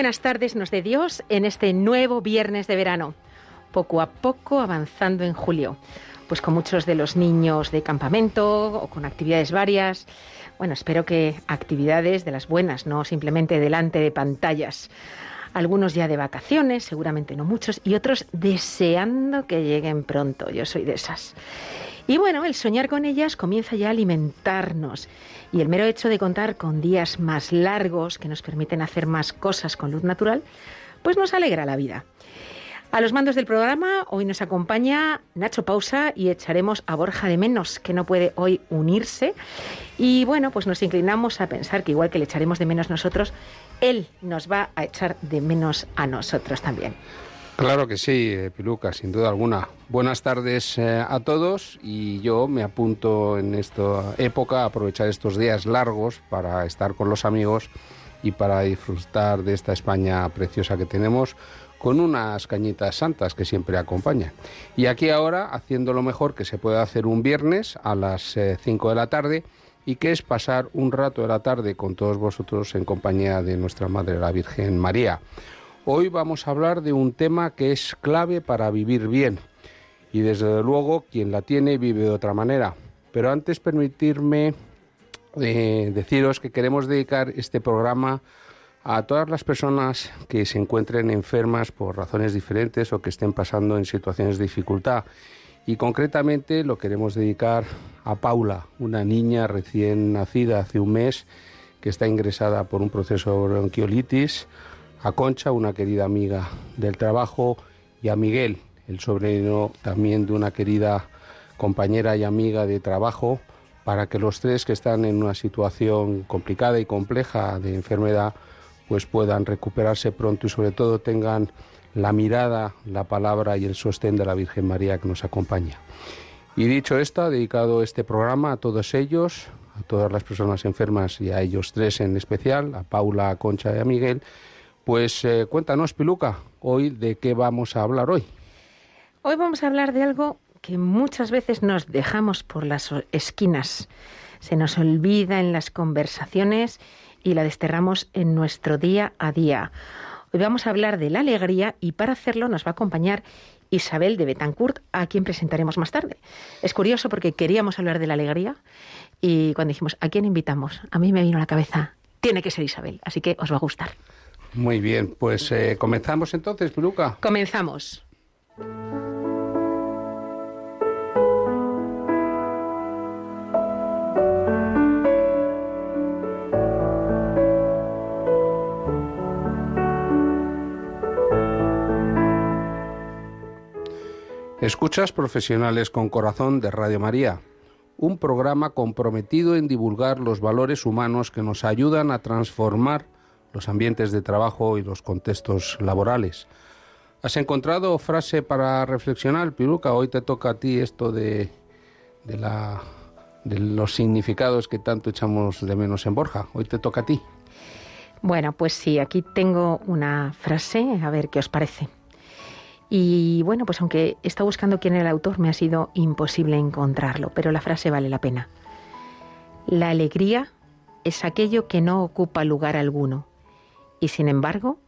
buenas tardes nos de Dios en este nuevo viernes de verano, poco a poco avanzando en julio, pues con muchos de los niños de campamento o con actividades varias. Bueno, espero que actividades de las buenas, no simplemente delante de pantallas. Algunos ya de vacaciones, seguramente no muchos, y otros deseando que lleguen pronto. Yo soy de esas. Y bueno, el soñar con ellas comienza ya a alimentarnos. Y el mero hecho de contar con días más largos que nos permiten hacer más cosas con luz natural, pues nos alegra la vida. A los mandos del programa hoy nos acompaña Nacho Pausa y echaremos a Borja de menos, que no puede hoy unirse. Y bueno, pues nos inclinamos a pensar que igual que le echaremos de menos nosotros, él nos va a echar de menos a nosotros también. Claro que sí, eh, Piluca, sin duda alguna. Buenas tardes eh, a todos y yo me apunto en esta época a aprovechar estos días largos para estar con los amigos y para disfrutar de esta España preciosa que tenemos con unas cañitas santas que siempre acompañan. Y aquí ahora haciendo lo mejor que se puede hacer un viernes a las 5 de la tarde y que es pasar un rato de la tarde con todos vosotros en compañía de nuestra Madre la Virgen María. Hoy vamos a hablar de un tema que es clave para vivir bien y desde luego quien la tiene vive de otra manera. Pero antes permitirme eh, deciros que queremos dedicar este programa a todas las personas que se encuentren enfermas por razones diferentes o que estén pasando en situaciones de dificultad. Y concretamente lo queremos dedicar a Paula, una niña recién nacida hace un mes que está ingresada por un proceso de bronquiolitis, a Concha, una querida amiga del trabajo, y a Miguel, el sobrino también de una querida compañera y amiga de trabajo, para que los tres que están en una situación complicada y compleja de enfermedad pues puedan recuperarse pronto y sobre todo tengan la mirada, la palabra y el sostén de la Virgen María que nos acompaña. Y dicho esto, dedicado este programa a todos ellos, a todas las personas enfermas y a ellos tres en especial, a Paula, a Concha y a Miguel, pues eh, cuéntanos, Piluca, hoy de qué vamos a hablar hoy. Hoy vamos a hablar de algo que muchas veces nos dejamos por las esquinas, se nos olvida en las conversaciones y la desterramos en nuestro día a día. Hoy vamos a hablar de la alegría y para hacerlo nos va a acompañar Isabel de Betancourt, a quien presentaremos más tarde. Es curioso porque queríamos hablar de la alegría y cuando dijimos, ¿a quién invitamos? A mí me vino a la cabeza, tiene que ser Isabel, así que os va a gustar. Muy bien, pues eh, comenzamos entonces, Piluca. Comenzamos. Escuchas Profesionales con Corazón de Radio María, un programa comprometido en divulgar los valores humanos que nos ayudan a transformar los ambientes de trabajo y los contextos laborales. ¿Has encontrado frase para reflexionar, Piruca? Hoy te toca a ti esto de, los significados que tanto echamos de menos en Borja. Hoy te toca a ti. Bueno, pues sí, aquí tengo una frase, a ver qué os parece. Y bueno, pues aunque estado buscando quién era el autor, me ha sido imposible encontrarlo, pero la frase vale la pena. La alegría es aquello que no ocupa lugar alguno y sin embargo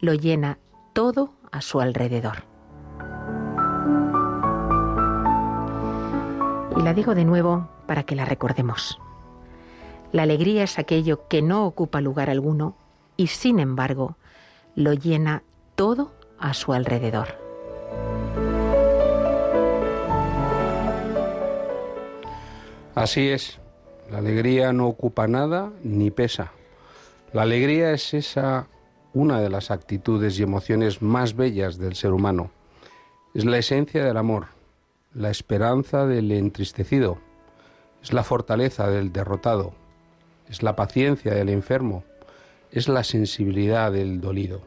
lo llena todo a su alrededor. Y la digo de nuevo para que la recordemos. La alegría es aquello que no ocupa lugar alguno y sin embargo lo llena todo a su alrededor. Así es, la alegría no ocupa nada ni pesa. La alegría es esa una de las actitudes y emociones más bellas del ser humano. Es la esencia del amor, la esperanza del entristecido, es la fortaleza del derrotado, es la paciencia del enfermo, es la sensibilidad del dolido.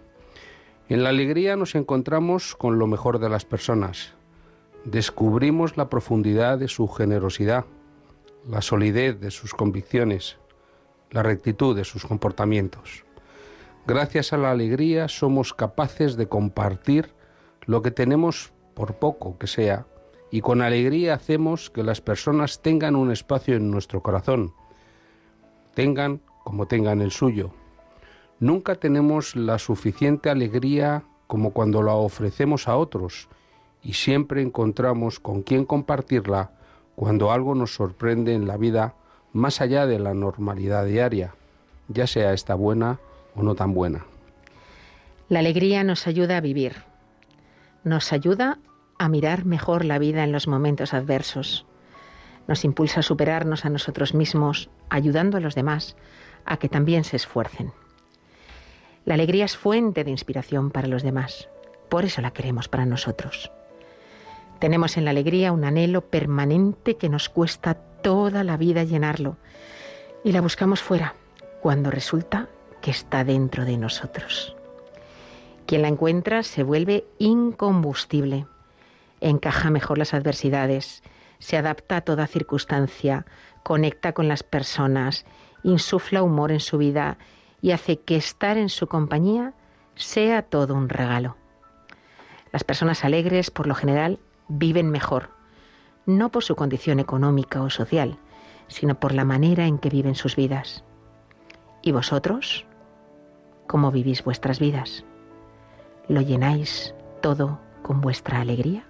En la alegría nos encontramos con lo mejor de las personas, descubrimos la profundidad de su generosidad, la solidez de sus convicciones, la rectitud de sus comportamientos. Gracias a la alegría somos capaces de compartir lo que tenemos por poco que sea y con alegría hacemos que las personas tengan un espacio en nuestro corazón, tengan como tengan el suyo. Nunca tenemos la suficiente alegría como cuando la ofrecemos a otros y siempre encontramos con quién compartirla cuando algo nos sorprende en la vida más allá de la normalidad diaria, ya sea esta buena o no tan buena. La alegría nos ayuda a vivir, nos ayuda a mirar mejor la vida en los momentos adversos, nos impulsa a superarnos a nosotros mismos, ayudando a los demás a que también se esfuercen. La alegría es fuente de inspiración para los demás, por eso la queremos para nosotros. Tenemos en la alegría un anhelo permanente que nos cuesta toda la vida llenarlo y la buscamos fuera cuando resulta que está dentro de nosotros. Quien la encuentra se vuelve incombustible, encaja mejor las adversidades, se adapta a toda circunstancia, conecta con las personas, insufla humor en su vida y hace que estar en su compañía sea todo un regalo. Las personas alegres, por lo general, viven mejor, no por su condición económica o social, sino por la manera en que viven sus vidas. ¿Y vosotros? ¿Cómo vivís vuestras vidas? ¿Lo llenáis todo con vuestra alegría?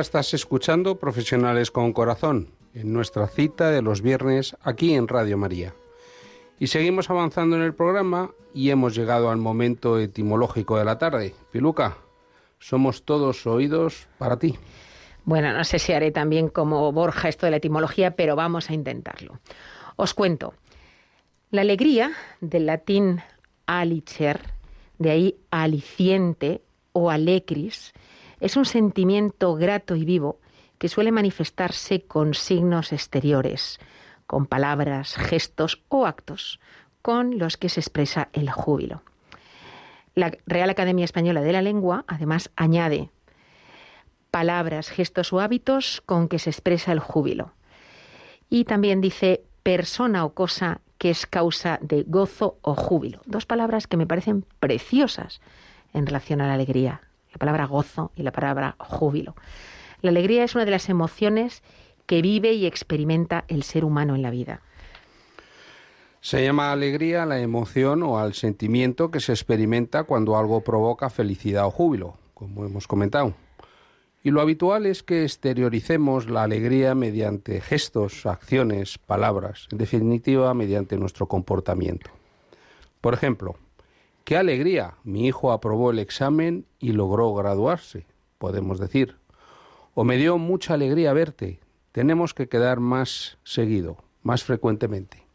Estás escuchando Profesionales con Corazón, en nuestra cita de los viernes aquí en Radio María. Y seguimos avanzando en el programa y hemos llegado al momento etimológico de la tarde. Piluca, somos todos oídos para ti. Bueno, no sé si haré también como Borja esto de la etimología, pero vamos a intentarlo. Os cuento. La alegría, del latín alicer, de ahí aliciente o alecris, es un sentimiento grato y vivo que suele manifestarse con signos exteriores, con palabras, gestos o actos con los que se expresa el júbilo. La Real Academia Española de la Lengua además añade palabras, gestos o hábitos con que se expresa el júbilo. Y también dice persona o cosa que es causa de gozo o júbilo. Dos palabras que me parecen preciosas en relación a la alegría, la palabra gozo y la palabra júbilo. La alegría es una de las emociones que vive y experimenta el ser humano en la vida. Se llama alegría a la emoción o al sentimiento que se experimenta cuando algo provoca felicidad o júbilo, como hemos comentado. Y lo habitual es que exterioricemos la alegría mediante gestos, acciones, palabras, en definitiva, mediante nuestro comportamiento. Por ejemplo, qué alegría, mi hijo aprobó el examen y logró graduarse, podemos decir. O me dio mucha alegría verte, tenemos que quedar más seguido, más frecuentemente.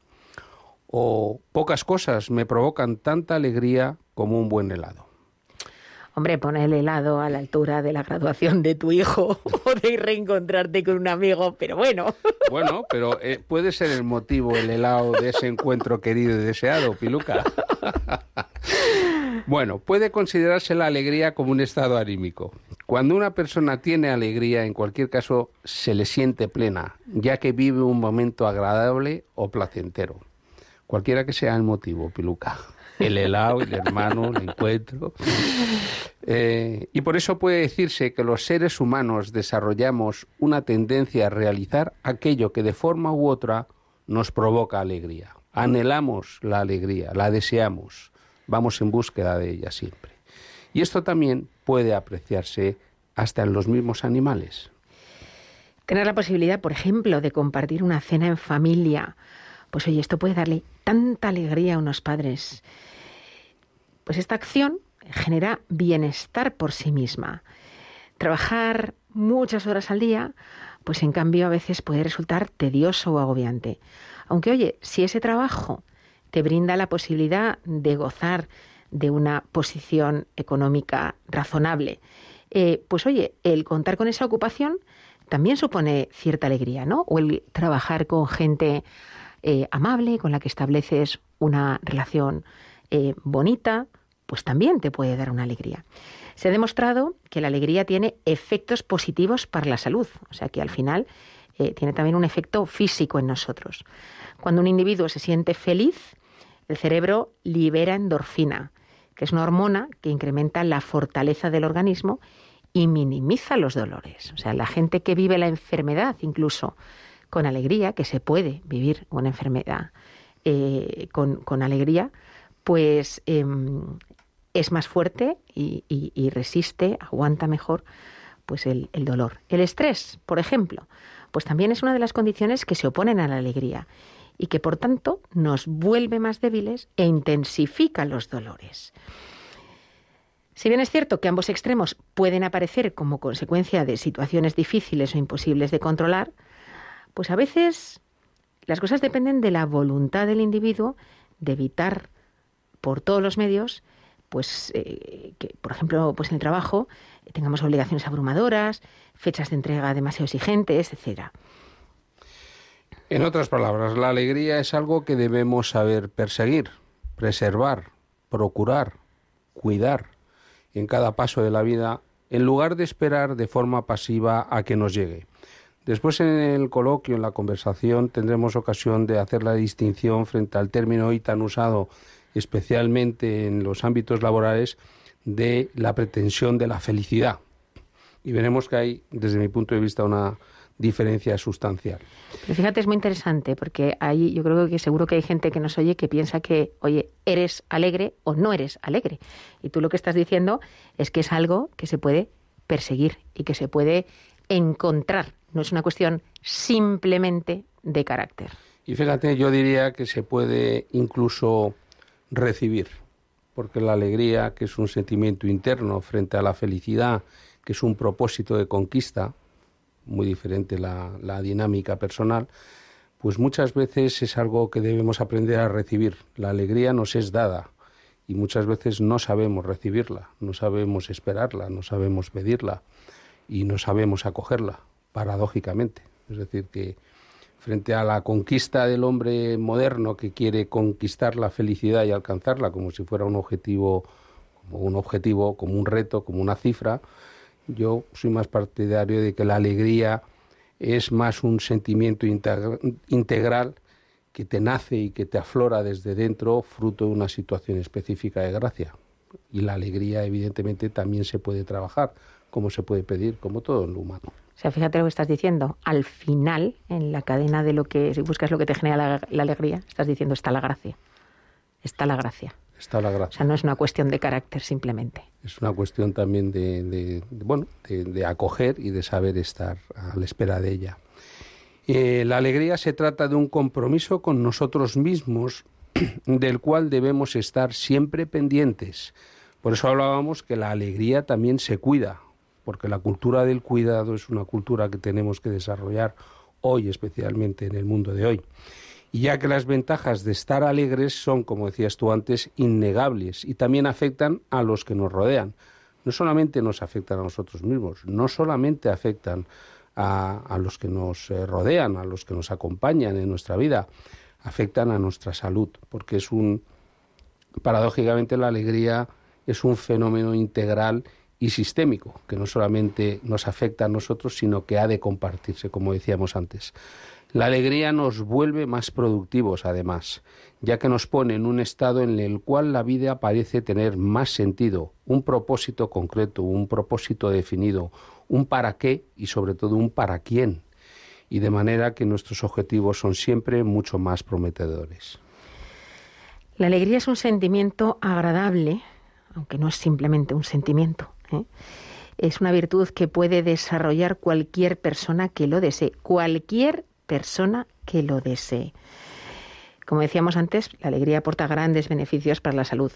O pocas cosas me provocan tanta alegría como un buen helado. Hombre, pon el helado a la altura de la graduación de tu hijo o de reencontrarte con un amigo, pero bueno. Bueno, pero eh, puede ser el motivo, el helado de ese encuentro querido y deseado, Piluca. Bueno, puede considerarse la alegría como un estado anímico. Cuando una persona tiene alegría, en cualquier caso, se le siente plena, ya que vive un momento agradable o placentero. cualquiera que sea el motivo, Piluca. El helado, el hermano, el encuentro. Eh, y por eso puede decirse que los seres humanos desarrollamos una tendencia a realizar aquello que de forma u otra nos provoca alegría. Anhelamos la alegría, la deseamos, vamos en búsqueda de ella siempre. Y esto también puede apreciarse hasta en los mismos animales. Tener la posibilidad, por ejemplo, de compartir una cena en familia, pues oye, esto puede darle tanta alegría a unos padres. Pues esta acción genera bienestar por sí misma. Trabajar muchas horas al día, pues en cambio a veces puede resultar tedioso o agobiante. Aunque oye, si ese trabajo te brinda la posibilidad de gozar de una posición económica razonable, eh, pues oye, el contar con esa ocupación también supone cierta alegría, ¿no? O el trabajar con gente eh, amable, con la que estableces una relación eh, bonita, pues también te puede dar una alegría. Se ha demostrado que la alegría tiene efectos positivos para la salud, o sea que al final eh, tiene también un efecto físico en nosotros. Cuando un individuo se siente feliz, el cerebro libera endorfina, que es una hormona que incrementa la fortaleza del organismo y minimiza los dolores. O sea, la gente que vive la enfermedad incluso con alegría, que se puede vivir una enfermedad eh, con, con, alegría, pues eh, es más fuerte y, resiste, aguanta mejor pues el, el dolor. El estrés, por ejemplo, pues también es una de las condiciones que se oponen a la alegría y que por tanto nos vuelve más débiles e intensifica los dolores. Si bien es cierto que ambos extremos pueden aparecer como consecuencia de situaciones difíciles o imposibles de controlar, pues a veces las cosas dependen de la voluntad del individuo de evitar por todos los medios pues eh, que por ejemplo pues en el trabajo tengamos obligaciones abrumadoras, fechas de entrega demasiado exigentes, etcétera. En otras palabras, la alegría es algo que debemos saber perseguir, preservar, procurar, cuidar en cada paso de la vida, en lugar de esperar de forma pasiva a que nos llegue. Después en el coloquio, en la conversación, tendremos ocasión de hacer la distinción frente al término hoy tan usado, especialmente en los ámbitos laborales, de la pretensión de la felicidad. Y veremos que hay, desde mi punto de vista, una diferencia sustancial. Pero fíjate, es muy interesante porque ahí yo creo que seguro que hay gente que nos oye que piensa que, oye, eres alegre o no eres alegre. Y tú lo que estás diciendo es que es algo que se puede perseguir y que se puede encontrar. No es una cuestión simplemente de carácter. Y fíjate, yo diría que se puede incluso recibir, porque la alegría, que es un sentimiento interno frente a la felicidad, que es un propósito de conquista, muy diferente la, la, dinámica personal, pues muchas veces es algo que debemos aprender a recibir. La alegría nos es dada y muchas veces no sabemos recibirla, no sabemos esperarla, no sabemos pedirla y no sabemos acogerla, paradójicamente. Es decir, que frente a la conquista del hombre moderno que quiere conquistar la felicidad y alcanzarla como si fuera un objetivo, como un objetivo, como un reto, como una cifra, yo soy más partidario de que la alegría es más un sentimiento integral que te nace y que te aflora desde dentro fruto de una situación específica de gracia. Y la alegría, evidentemente, también se puede trabajar, como se puede pedir, como todo en lo humano. O sea, fíjate lo que estás diciendo. Al final, en la cadena de lo que, si buscas lo que te genera la, la alegría, estás diciendo está la gracia. Está la gracia. Está la gracia. O sea, no es una cuestión de carácter simplemente. Es una cuestión también de, de, de bueno, de, de, acoger y de saber estar a la espera de ella. Eh, la alegría se trata de un compromiso con nosotros mismos, del cual debemos estar siempre pendientes. Por eso hablábamos que la alegría también se cuida, porque la cultura del cuidado es una cultura que tenemos que desarrollar hoy, especialmente en el mundo de hoy. Y ya que las ventajas de estar alegres son, como decías tú antes, innegables y también afectan a los que nos rodean. No solamente nos afectan a nosotros mismos, no solamente afectan a, a los que nos eh, rodean, a los que nos acompañan en nuestra vida, afectan a nuestra salud, porque es un, paradójicamente la alegría es un fenómeno integral y sistémico, que no solamente nos afecta a nosotros, sino que ha de compartirse, como decíamos antes. La alegría nos vuelve más productivos, además, ya que nos pone en un estado en el cual la vida parece tener más sentido, un propósito concreto, un propósito definido, un para qué y sobre todo un para quién, y de manera que nuestros objetivos son siempre mucho más prometedores. La alegría es un sentimiento agradable, aunque no es simplemente un sentimiento. ¿Eh? Es una virtud que puede desarrollar cualquier persona que lo desee, cualquier persona que lo desee. Como decíamos antes, la alegría aporta grandes beneficios para la salud,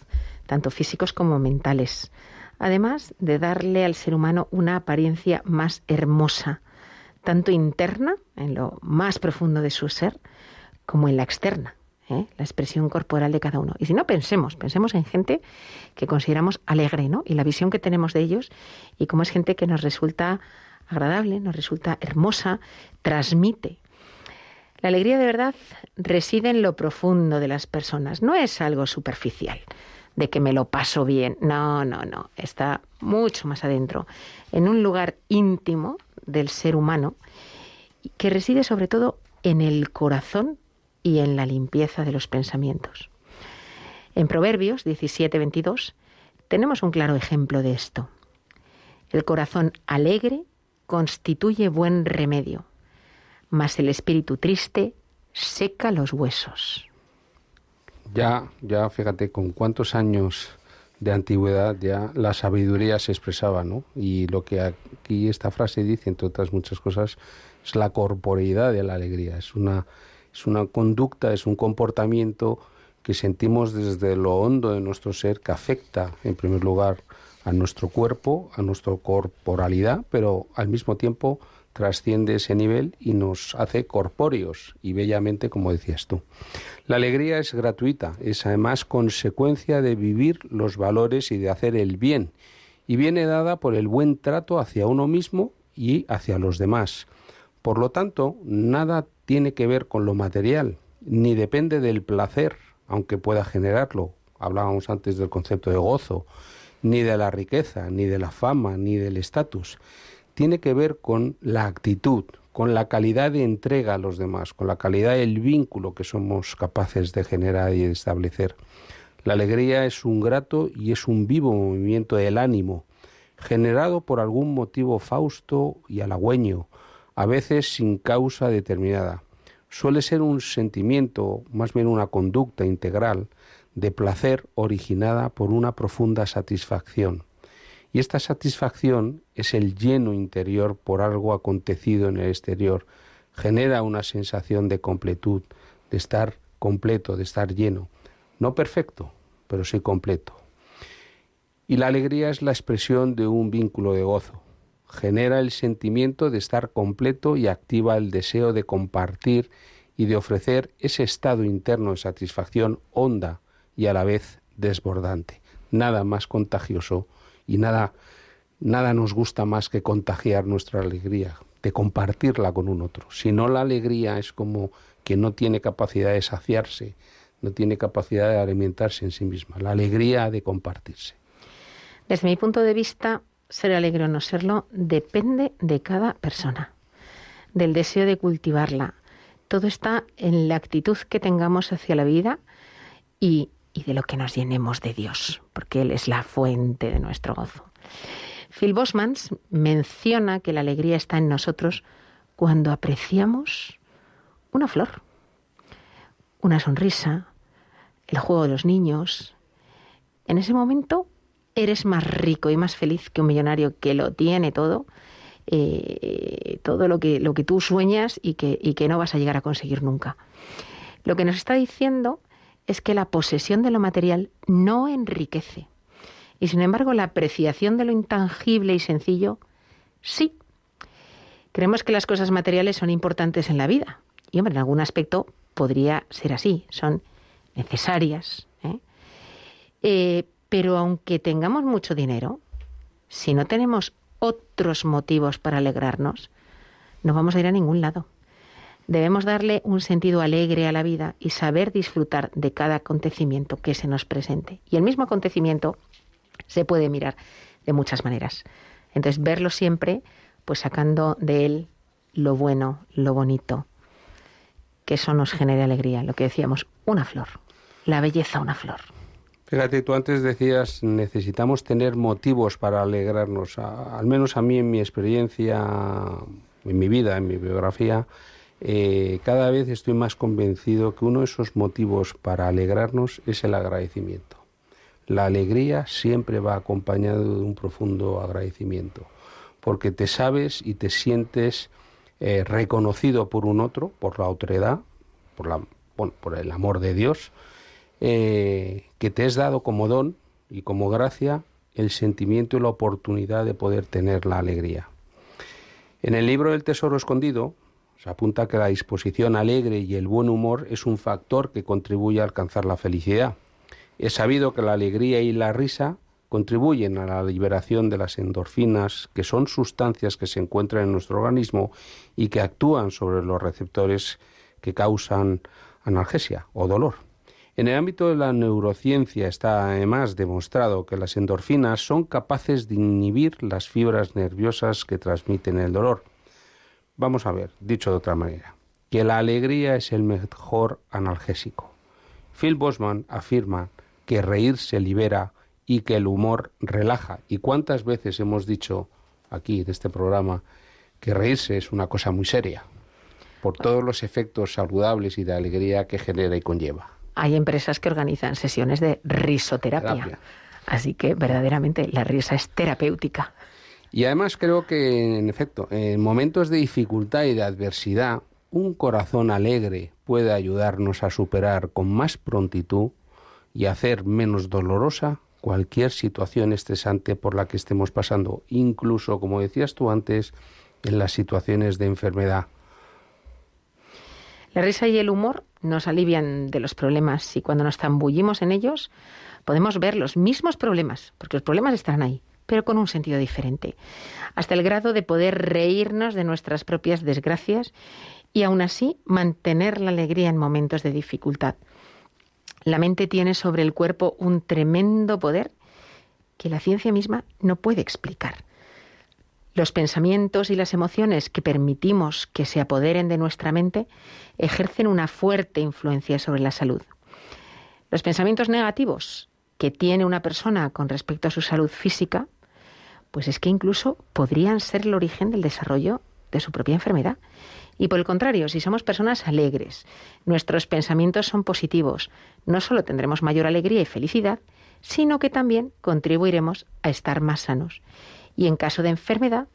tanto físicos como mentales, además de darle al ser humano una apariencia más hermosa, tanto interna, en lo más profundo de su ser, como en la externa, ¿eh? la expresión corporal de cada uno. Y si no, pensemos, pensemos en gente que consideramos alegre, ¿no? Y la visión que tenemos de ellos y cómo es gente que nos resulta agradable, nos resulta hermosa, transmite. La alegría de verdad reside en lo profundo de las personas, no es algo superficial, de que me lo paso bien, no, no, no, está mucho más adentro, en un lugar íntimo del ser humano que reside sobre todo en el corazón y en la limpieza de los pensamientos. En Proverbios 17:22 tenemos un claro ejemplo de esto. El corazón alegre constituye buen remedio, mas el espíritu triste seca los huesos. Ya, ya fíjate con cuántos años de antigüedad ya la sabiduría se expresaba, ¿no? Y lo que aquí esta frase dice, entre otras muchas cosas, es la corporeidad de la alegría. Es una, es una conducta, es un comportamiento que sentimos desde lo hondo de nuestro ser que afecta, en primer lugar, a nuestro cuerpo, a nuestra corporalidad, pero al mismo tiempo trasciende ese nivel y nos hace corpóreos y bellamente, como decías tú. La alegría es gratuita, es además consecuencia de vivir los valores y de hacer el bien, y viene dada por el buen trato hacia uno mismo y hacia los demás. Por lo tanto, nada tiene que ver con lo material, ni depende del placer, aunque pueda generarlo. Hablábamos antes del concepto de gozo, ni de la riqueza, ni de la fama, ni del estatus tiene que ver con la actitud, con la calidad de entrega a los demás, con la calidad del vínculo que somos capaces de generar y establecer. La alegría es un grato y es un vivo movimiento del ánimo, generado por algún motivo fausto y halagüeño, a veces sin causa determinada. Suele ser un sentimiento, más bien una conducta integral, de placer originada por una profunda satisfacción. Y esta satisfacción es el lleno interior por algo acontecido en el exterior. Genera una sensación de completud, de estar completo, de estar lleno. No perfecto, pero sí completo. Y la alegría es la expresión de un vínculo de gozo. Genera el sentimiento de estar completo y activa el deseo de compartir y de ofrecer ese estado interno de satisfacción honda y a la vez desbordante. Nada más contagioso y nada, nada nos gusta más que contagiar nuestra alegría, de compartirla con un otro. Si no, la alegría es como que no tiene capacidad de saciarse, no tiene capacidad de alimentarse en sí misma. La alegría de compartirse. Desde mi punto de vista, ser alegre o no serlo depende de cada persona, del deseo de cultivarla. Todo está en la actitud que tengamos hacia la vida y de lo que nos llenemos de Dios, porque Él es la fuente de nuestro gozo. Phil Bosmans menciona que la alegría está en nosotros cuando apreciamos una flor, una sonrisa, el juego de los niños. En ese momento eres más rico y más feliz que un millonario que lo tiene todo, eh, todo lo que, lo que tú sueñas y que, y que no vas a llegar a conseguir nunca. Lo que nos está diciendo es que la posesión de lo material no enriquece. Y sin embargo, la apreciación de lo intangible y sencillo, sí. Creemos que las cosas materiales son importantes en la vida. Y hombre, en algún aspecto podría ser así, son necesarias. ¿eh? Eh, pero aunque tengamos mucho dinero, si no tenemos otros motivos para alegrarnos, no vamos a ir a ningún lado. Debemos darle un sentido alegre a la vida y saber disfrutar de cada acontecimiento que se nos presente. Y el mismo acontecimiento se puede mirar de muchas maneras. Entonces, verlo siempre, pues sacando de él lo bueno, lo bonito, que eso nos genere alegría. Lo que decíamos, una flor, la belleza una flor. Fíjate, tú antes decías, necesitamos tener motivos para alegrarnos. Al menos a mí en mi experiencia, en mi vida, en mi biografía, eh, cada vez estoy más convencido que uno de esos motivos para alegrarnos es el agradecimiento. La alegría siempre va acompañado de un profundo agradecimiento, porque te sabes y te sientes eh, reconocido por un otro, por la autoridad, por, la, por el amor de Dios, eh, que te es dado como don y como gracia el sentimiento y la oportunidad de poder tener la alegría. En el libro del Tesoro Escondido se apunta que la disposición alegre y el buen humor es un factor que contribuye a alcanzar la felicidad. Es sabido que la alegría y la risa contribuyen a la liberación de las endorfinas, que son sustancias que se encuentran en nuestro organismo y que actúan sobre los receptores que causan analgesia o dolor. En el ámbito de la neurociencia está además demostrado que las endorfinas son capaces de inhibir las fibras nerviosas que transmiten el dolor. Vamos a ver, dicho de otra manera, que la alegría es el mejor analgésico. Phil Bosman afirma que reír se libera y que el humor relaja. ¿Y cuántas veces hemos dicho aquí en este programa que reírse es una cosa muy seria? Por todos los efectos saludables y de alegría que genera y conlleva. Hay empresas que organizan sesiones de risoterapia. Terapia. Así que verdaderamente la risa es terapéutica. Y además creo que, en efecto, en momentos de dificultad y de adversidad, un corazón alegre puede ayudarnos a superar con más prontitud y hacer menos dolorosa cualquier situación estresante por la que estemos pasando, incluso, como decías tú antes, en las situaciones de enfermedad. La risa y el humor nos alivian de los problemas y cuando nos zambullimos en ellos podemos ver los mismos problemas, porque los problemas están ahí, pero con un sentido diferente, hasta el grado de poder reírnos de nuestras propias desgracias y aún así mantener la alegría en momentos de dificultad. La mente tiene sobre el cuerpo un tremendo poder que la ciencia misma no puede explicar. Los pensamientos y las emociones que permitimos que se apoderen de nuestra mente ejercen una fuerte influencia sobre la salud. Los pensamientos negativos que tiene una persona con respecto a su salud física, pues es que incluso podrían ser el origen del desarrollo de su propia enfermedad. Y por el contrario, si somos personas alegres, nuestros pensamientos son positivos, no solo tendremos mayor alegría y felicidad, sino que también contribuiremos a estar más sanos. Y en caso de enfermedad,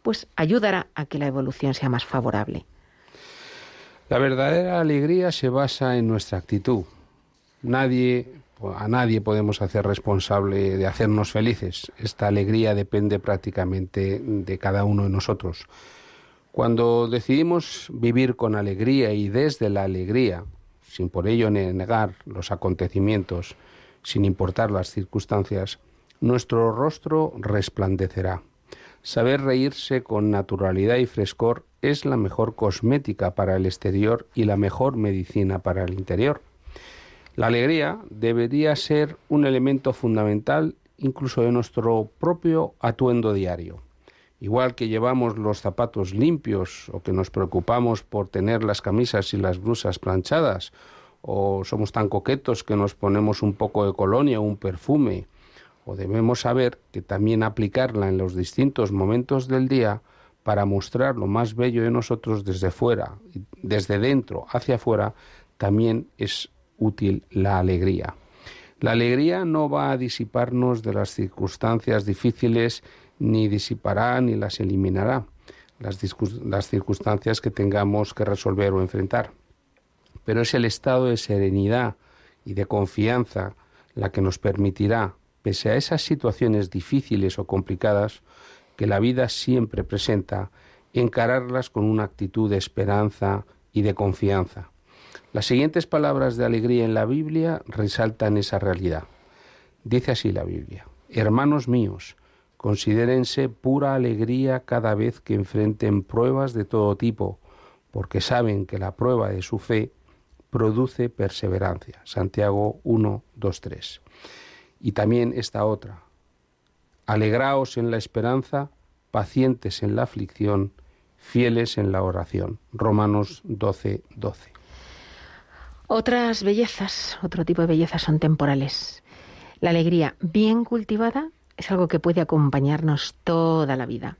pues ayudará a que la evolución sea más favorable. La verdadera alegría se basa en nuestra actitud. Nadie, a nadie podemos hacer responsable de hacernos felices. Esta alegría depende prácticamente de cada uno de nosotros. Cuando decidimos vivir con alegría y desde la alegría, sin por ello negar los acontecimientos, sin importar las circunstancias, nuestro rostro resplandecerá. Saber reírse con naturalidad y frescor es la mejor cosmética para el exterior y la mejor medicina para el interior. La alegría debería ser un elemento fundamental incluso de nuestro propio atuendo diario. Igual que llevamos los zapatos limpios o que nos preocupamos por tener las camisas y las blusas planchadas, o somos tan coquetos que nos ponemos un poco de colonia o un perfume, o debemos saber que también aplicarla en los distintos momentos del día para mostrar lo más bello de nosotros desde fuera, desde dentro hacia afuera, también es útil la alegría. La alegría no va a disiparnos de las circunstancias difíciles, ni disipará ni las eliminará, las, las circunstancias que tengamos que resolver o enfrentar. Pero es el estado de serenidad y de confianza la que nos permitirá, pese a esas situaciones difíciles o complicadas que la vida siempre presenta, encararlas con una actitud de esperanza y de confianza. Las siguientes palabras de alegría en la Biblia resaltan esa realidad. Dice así la Biblia, Hermanos míos, considérense pura alegría cada vez que enfrenten pruebas de todo tipo, porque saben que la prueba de su fe produce perseverancia. Santiago 1, 2, 3. Y también esta otra. Alegraos en la esperanza, pacientes en la aflicción, fieles en la oración. Romanos 12, 12. Otras bellezas, otro tipo de bellezas son temporales. La alegría bien cultivada es algo que puede acompañarnos toda la vida.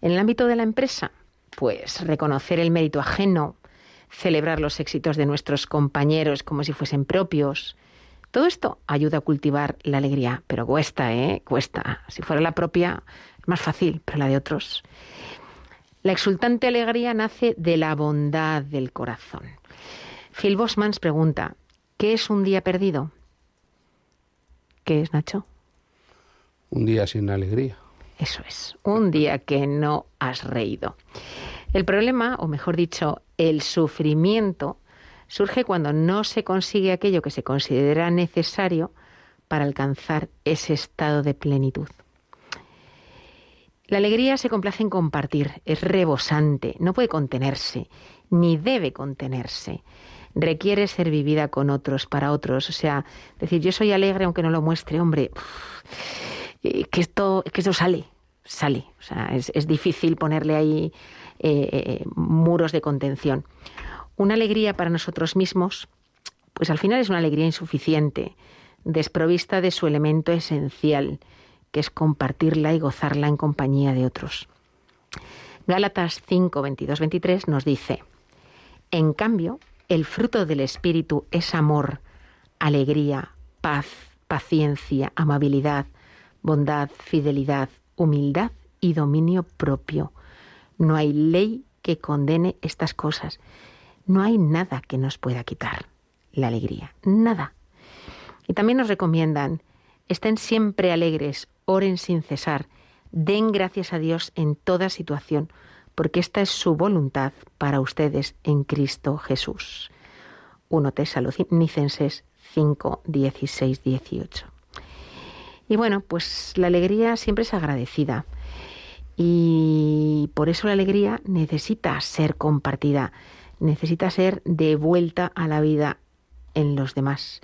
En el ámbito de la empresa, pues reconocer el mérito ajeno, celebrar los éxitos de nuestros compañeros como si fuesen propios. Todo esto ayuda a cultivar la alegría, pero cuesta, ¿eh? Cuesta. Si fuera la propia, es más fácil, pero la de otros. La exultante alegría nace de la bondad del corazón. Phil Bosmans pregunta, ¿qué es un día perdido? ¿Qué es, Nacho? Un día sin alegría. Eso es, un día que no has reído. El problema, o mejor dicho, el sufrimiento, surge cuando no se consigue aquello que se considera necesario para alcanzar ese estado de plenitud. La alegría se complace en compartir, es rebosante, no puede contenerse, ni debe contenerse. Requiere ser vivida con otros, para otros. O sea, decir yo soy alegre aunque no lo muestre, hombre, eh, que esto, que esto sale, sale. O sea, es, es difícil ponerle ahí eh, eh, muros de contención. Una alegría para nosotros mismos, pues al final es una alegría insuficiente, desprovista de su elemento esencial, que es compartirla y gozarla en compañía de otros. Gálatas 5, 22, 23 nos dice, en cambio, el fruto del Espíritu es amor, alegría, paz, paciencia, amabilidad, bondad, fidelidad, humildad y dominio propio. No hay ley que condene estas cosas. No hay nada que nos pueda quitar la alegría. Nada. Y también nos recomiendan, estén siempre alegres, oren sin cesar, den gracias a Dios en toda situación, porque esta es su voluntad para ustedes en Cristo Jesús. 1 Tesalonicenses 5, 16, 18. Y bueno, pues la alegría siempre es agradecida. Y por eso la alegría necesita ser compartida, necesita ser devuelta a la vida en los demás.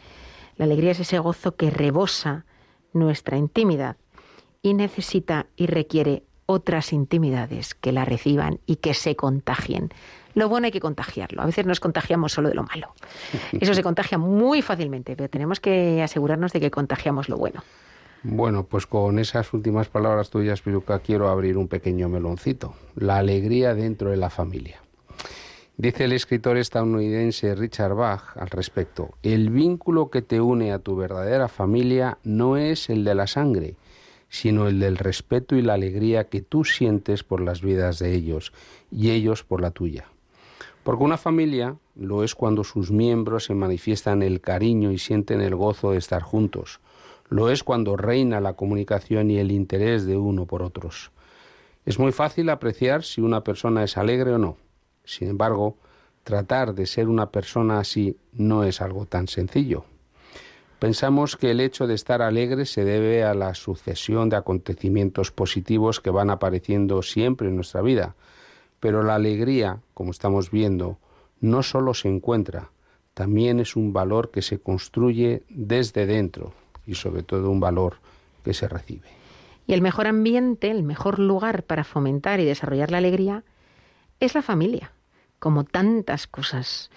La alegría es ese gozo que rebosa nuestra intimidad y necesita y requiere otras intimidades que la reciban y que se contagien. Lo bueno hay que contagiarlo. A veces nos contagiamos solo de lo malo. Eso se contagia muy fácilmente, pero tenemos que asegurarnos de que contagiamos lo bueno. Bueno, pues con esas últimas palabras tuyas, Piruca, quiero abrir un pequeño meloncito. La alegría dentro de la familia. Dice el escritor estadounidense Richard Bach al respecto, el vínculo que te une a tu verdadera familia no es el de la sangre, sino el del respeto y la alegría que tú sientes por las vidas de ellos y ellos por la tuya. Porque una familia lo es cuando sus miembros se manifiestan el cariño y sienten el gozo de estar juntos. Lo es cuando reina la comunicación y el interés de uno por otros. Es muy fácil apreciar si una persona es alegre o no. Sin embargo, tratar de ser una persona así no es algo tan sencillo. Pensamos que el hecho de estar alegre se debe a la sucesión de acontecimientos positivos que van apareciendo siempre en nuestra vida, pero la alegría, como estamos viendo, no solo se encuentra, también es un valor que se construye desde dentro y sobre todo un valor que se recibe. Y el mejor ambiente, el mejor lugar para fomentar y desarrollar la alegría es la familia, como tantas cosas.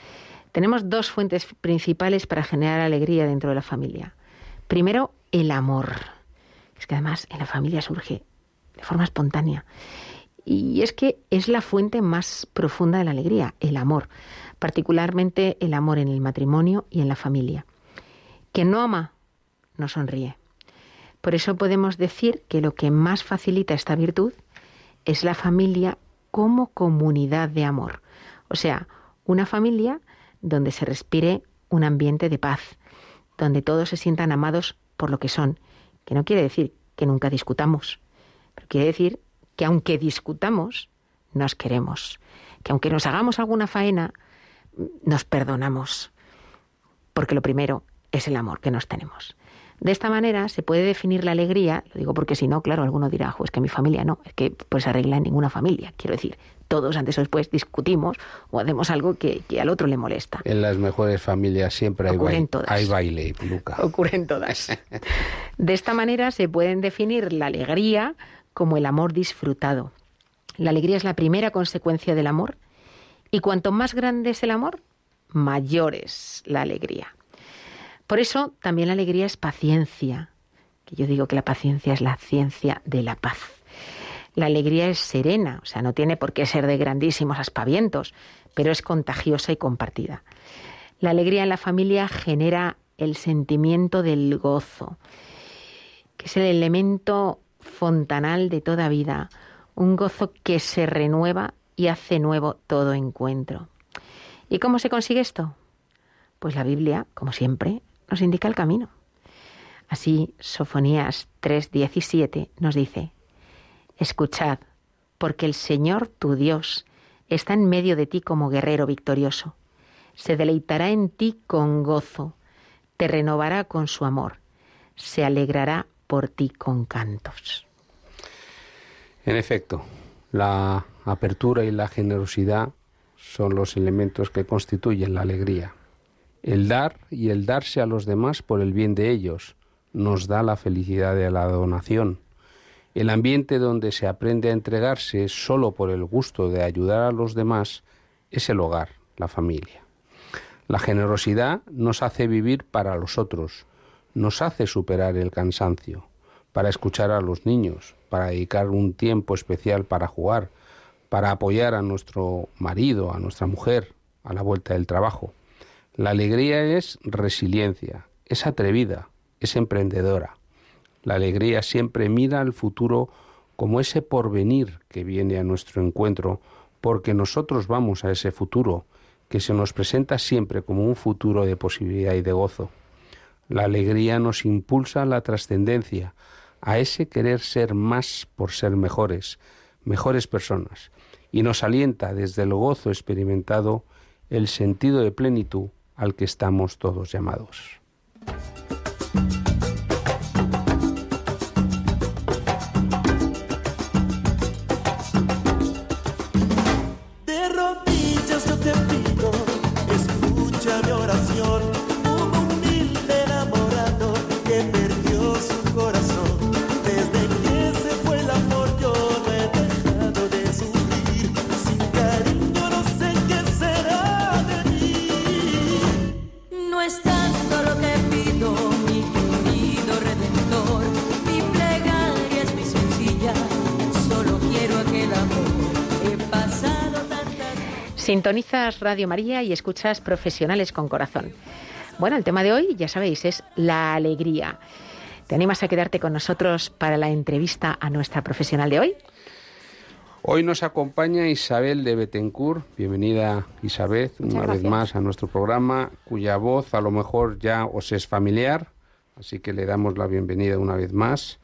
Tenemos dos fuentes principales para generar alegría dentro de la familia. Primero, el amor. Es que además en la familia surge de forma espontánea. Y es que es la fuente más profunda de la alegría, el amor, particularmente el amor en el matrimonio y en la familia. Quien no ama, no sonríe. Por eso podemos decir que lo que más facilita esta virtud es la familia como comunidad de amor. O sea, una familia donde se respire un ambiente de paz, donde todos se sientan amados por lo que son, que no quiere decir que nunca discutamos, pero quiere decir que aunque discutamos, nos queremos, que aunque nos hagamos alguna faena, nos perdonamos, porque lo primero es el amor que nos tenemos. De esta manera se puede definir la alegría, lo digo porque si no, claro, alguno dirá, es que mi familia no, es que pues arregla en ninguna familia. Quiero decir, todos antes o después discutimos o hacemos algo que, que al otro le molesta. En las mejores familias siempre hay, Ocurren todas. hay baile, Luca. Ocurren todas. De esta manera se pueden definir la alegría como el amor disfrutado. La alegría es la primera consecuencia del amor y cuanto más grande es el amor, mayores la alegría. Por eso también la alegría es paciencia, que yo digo que la paciencia es la ciencia de la paz. La alegría es serena, o sea, no tiene por qué ser de grandísimos aspavientos, pero es contagiosa y compartida. La alegría en la familia genera el sentimiento del gozo, que es el elemento fontanal de toda vida, un gozo que se renueva y hace nuevo todo encuentro. ¿Y cómo se consigue esto? Pues la Biblia, como siempre, nos indica el camino. Así, Sofonías 3:17 nos dice, Escuchad, porque el Señor tu Dios está en medio de ti como guerrero victorioso. Se deleitará en ti con gozo, te renovará con su amor, se alegrará por ti con cantos. En efecto, la apertura y la generosidad son los elementos que constituyen la alegría. El dar y el darse a los demás por el bien de ellos nos da la felicidad de la donación. El ambiente donde se aprende a entregarse solo por el gusto de ayudar a los demás es el hogar, la familia. La generosidad nos hace vivir para los otros, nos hace superar el cansancio, para escuchar a los niños, para dedicar un tiempo especial para jugar, para apoyar a nuestro marido, a nuestra mujer, a la vuelta del trabajo. La alegría es resiliencia, es atrevida, es emprendedora. La alegría siempre mira al futuro como ese porvenir que viene a nuestro encuentro, porque nosotros vamos a ese futuro, que se nos presenta siempre como un futuro de posibilidad y de gozo. La alegría nos impulsa a la trascendencia, a ese querer ser más por ser mejores, mejores personas, y nos alienta desde el gozo experimentado el sentido de plenitud al que estamos todos llamados. Sintonizas Radio María y escuchas Profesionales con Corazón. Bueno, el tema de hoy, ya sabéis, es la alegría. ¿Te animas a quedarte con nosotros para la entrevista a nuestra profesional de hoy? Hoy nos acompaña Isabel de Betancourt. Bienvenida Isabel una vez más a nuestro programa, cuya voz a lo mejor ya os es familiar, así que le damos la bienvenida una vez más.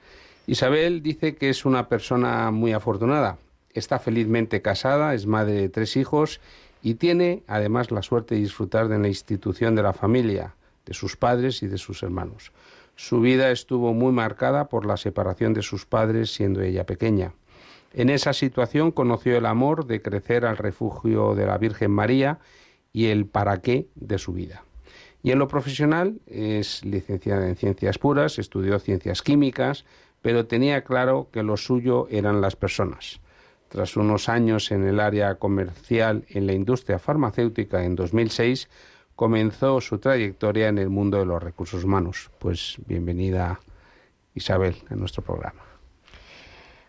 Isabel dice que es una persona muy afortunada. Está felizmente casada, es madre de tres hijos y tiene además la suerte de disfrutar de la institución de la familia, de sus padres y de sus hermanos. Su vida estuvo muy marcada por la separación de sus padres siendo ella pequeña. En esa situación conoció el amor de crecer al refugio de la Virgen María y el para qué de su vida. Y en lo profesional es licenciada en ciencias puras, estudió ciencias químicas, pero tenía claro que lo suyo eran las personas. Tras unos años en el área comercial en la industria farmacéutica en 2006, comenzó su trayectoria en el mundo de los recursos humanos. Pues bienvenida Isabel a nuestro programa.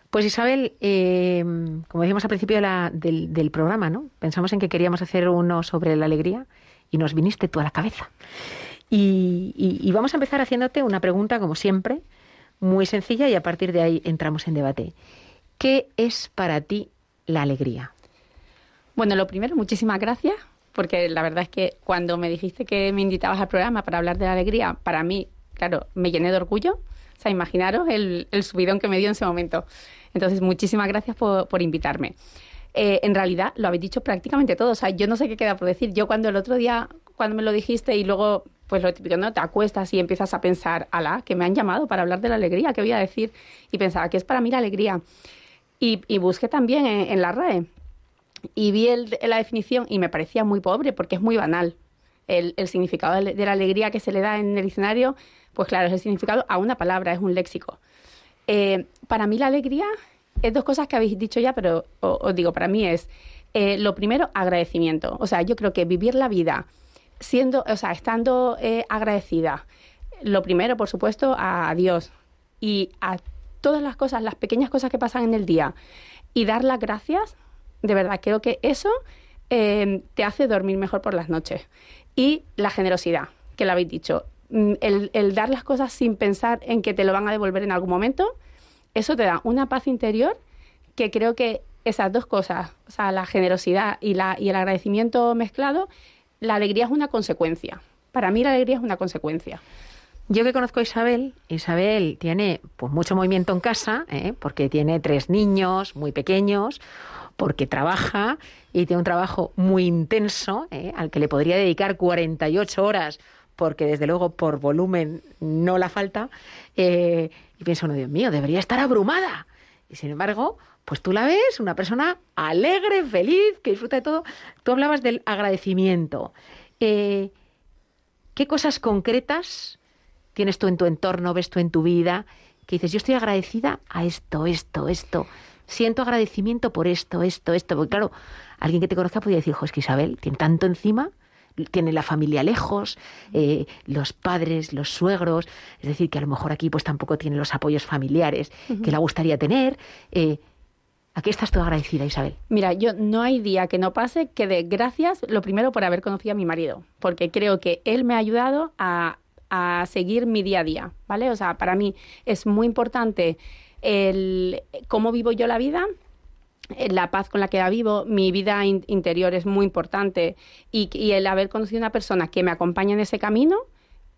Pues Isabel, eh, como decíamos al principio del, programa, ¿no? Pensamos en que queríamos hacer uno sobre la alegría y nos viniste tú a la cabeza. Y vamos a empezar haciéndote una pregunta, como siempre, muy sencilla y a partir de ahí entramos en debate. ¿Qué es para ti la alegría? Bueno, lo primero, muchísimas gracias, porque la verdad es que cuando me dijiste que me invitabas al programa para hablar de la alegría, para mí, claro, me llené de orgullo. O sea, imaginaros el, el subidón que me dio en ese momento. Entonces, muchísimas gracias por, por invitarme. Eh, en realidad, lo habéis dicho prácticamente todo. O sea, yo no sé qué queda por decir. Yo cuando el otro día, cuando me lo dijiste y luego, pues lo típico, ¿no? Te acuestas y empiezas a pensar, ala, que me han llamado para hablar de la alegría, ¿qué voy a decir? Y pensaba, ¿qué es para mí la alegría? Y, busqué también en, la RAE y vi el- la definición y me parecía muy pobre porque es muy banal. El, significado de la alegría que se le da en el diccionario, pues claro, es el significado a una palabra, es un léxico. Eh, para mí la alegría es dos cosas que habéis dicho ya, pero os digo, para mí es, eh, lo primero, agradecimiento. O sea, yo creo que vivir la vida siendo, o sea, estando eh, agradecida, lo primero, por supuesto, a Dios y a todas las cosas, las pequeñas cosas que pasan en el día y dar las gracias, de verdad, creo que eso eh, te hace dormir mejor por las noches. Y la generosidad, que lo habéis dicho. Mm, El, el dar las cosas sin pensar en que te lo van a devolver en algún momento, eso te da una paz interior que creo que esas dos cosas, o sea, la generosidad y, la, y el agradecimiento mezclado, la alegría es una consecuencia. Para mí la alegría es una consecuencia. Yo que conozco a Isabel, Isabel tiene pues mucho movimiento en casa, ¿eh? porque tiene tres niños muy pequeños, porque trabaja y tiene un trabajo muy intenso, ¿eh? al que le podría dedicar 48 horas, porque desde luego por volumen no la falta. eh, y piensa uno, Dios mío, debería estar abrumada. Y sin embargo, pues tú la ves, una persona alegre, feliz, que disfruta de todo. Tú hablabas del agradecimiento. ¿Qué cosas concretas tienes tú en tu entorno, ves tú en tu vida, que dices, yo estoy agradecida a esto, esto, esto. Siento agradecimiento por esto, esto, esto. Porque claro, alguien que te conozca podría decir, jo, es que Isabel tiene tanto encima, tiene la familia lejos, eh, los padres, los suegros, es decir, que a lo mejor aquí pues tampoco tiene los apoyos familiares que le gustaría tener. Eh, ¿A qué estás tú agradecida, Isabel? Mira, yo no hay día que no pase que de gracias, lo primero por haber conocido a mi marido, porque creo que él me ha ayudado a, a seguir mi día a día, ¿vale? O sea, para mí es muy importante el cómo vivo yo la vida, eh, la paz con la que la vivo, mi vida in- interior es muy importante y, y el haber conocido una persona que me acompaña en ese camino,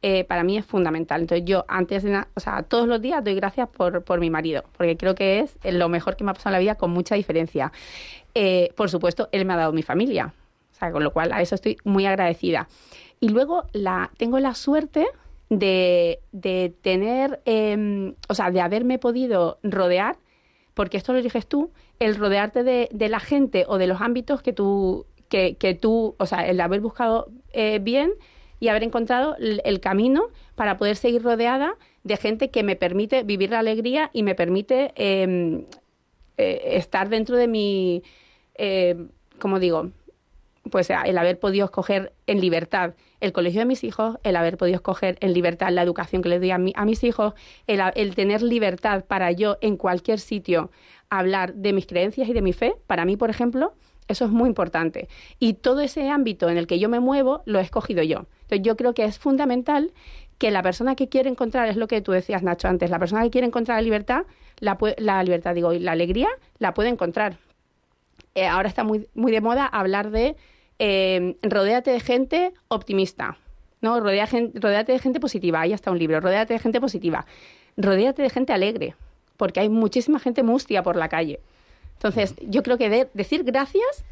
eh, para mí es fundamental. Entonces yo antes de, na- o sea, todos los días doy gracias por, por mi marido, porque creo que es lo mejor que me ha pasado en la vida con mucha diferencia. Eh, por supuesto, él me ha dado mi familia, o sea, con lo cual a eso estoy muy agradecida. Y luego la, tengo la suerte de, de tener, eh, o sea, de haberme podido rodear, porque esto lo dices tú, el rodearte de, de la gente o de los ámbitos que tú, que, que tú, o sea, el haber buscado eh, bien y haber encontrado el, camino para poder seguir rodeada de gente que me permite vivir la alegría y me permite eh, eh, estar dentro de mi, eh, como digo, pues el haber podido escoger en libertad el colegio de mis hijos, el haber podido escoger en libertad la educación que les doy a, mi- a mis hijos, el, el tener libertad para yo en cualquier sitio hablar de mis creencias y de mi fe, para mí, por ejemplo, eso es muy importante. Y todo ese ámbito en el que yo me muevo lo he escogido yo. Entonces yo creo que es fundamental que la persona que quiere encontrar, es lo que tú decías, Nacho, antes, la persona que quiere encontrar la libertad, la, la libertad, digo, y la alegría, la puede encontrar eh, ahora está muy, muy de moda hablar de eh, rodéate de gente optimista, ¿no? Rodea gen- rodéate de gente positiva, ahí está un libro, rodéate de gente positiva, rodéate de gente alegre, porque hay muchísima gente mustia por la calle. Entonces, yo creo que de- decir gracias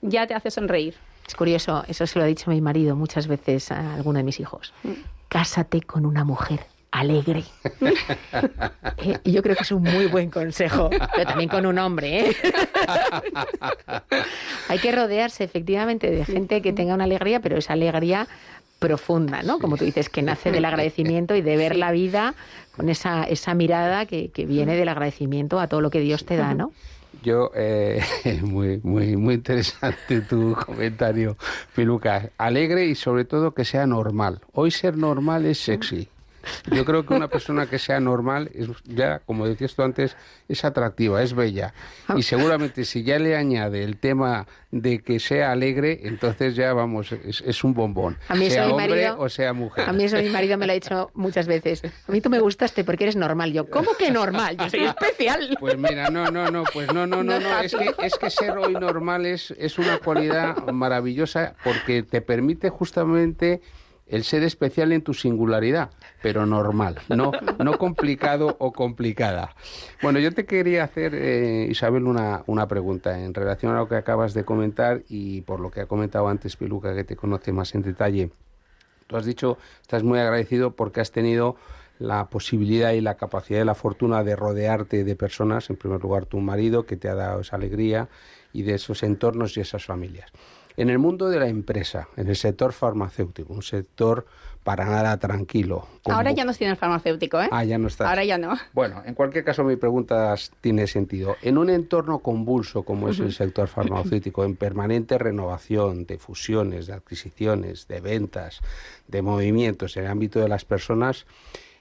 ya te hace sonreír. Es curioso, eso se lo ha dicho mi marido muchas veces a alguno de mis hijos. Cásate con una mujer alegre. Eh, y yo creo que es un muy buen consejo, pero también con un hombre. ¿eh? Hay que rodearse efectivamente de gente que tenga una alegría, pero esa alegría profunda, ¿no? Como tú dices, que nace del agradecimiento y de ver Sí. la vida con esa, esa mirada que, que viene del agradecimiento a todo lo que Dios te da, ¿no? Yo, eh, muy, muy, muy interesante tu comentario, Piluca. Alegre y sobre todo que sea normal. Hoy ser normal es sexy. Yo creo que una persona que sea normal, es ya, como decías tú antes, es atractiva, es bella. Y seguramente si ya le añade el tema de que sea alegre, entonces ya vamos, es, es un bombón. A mí eso sea mi hombre marido- o sea mujer. A mí eso mi marido me lo ha dicho muchas veces. A mí tú me gustaste porque eres normal. Yo, ¿cómo que normal? Yo soy especial. Pues mira, no, no, no, pues no, no, no, no. Es que, es que ser hoy normal es, es una cualidad maravillosa porque te permite justamente el ser especial en tu singularidad, pero normal, no, no complicado o complicada. Bueno, yo te quería hacer, eh, Isabel, una, una pregunta en relación a lo que acabas de comentar y por lo que ha comentado antes Piluca, que te conoce más en detalle. Tú has dicho, estás muy agradecido porque has tenido la posibilidad y la capacidad y la fortuna de rodearte de personas, en primer lugar tu marido, que te ha dado esa alegría y de esos entornos y esas familias. En el mundo de la empresa, en el sector farmacéutico, un sector para nada tranquilo. Ahora ya no estoy en el farmacéutico, ¿eh? Ah, ya no estás. Ahora ya no. Bueno, en cualquier caso mi pregunta tiene sentido. En un entorno convulso como es el sector farmacéutico, en permanente renovación de fusiones, de adquisiciones, de ventas, de movimientos en el ámbito de las personas,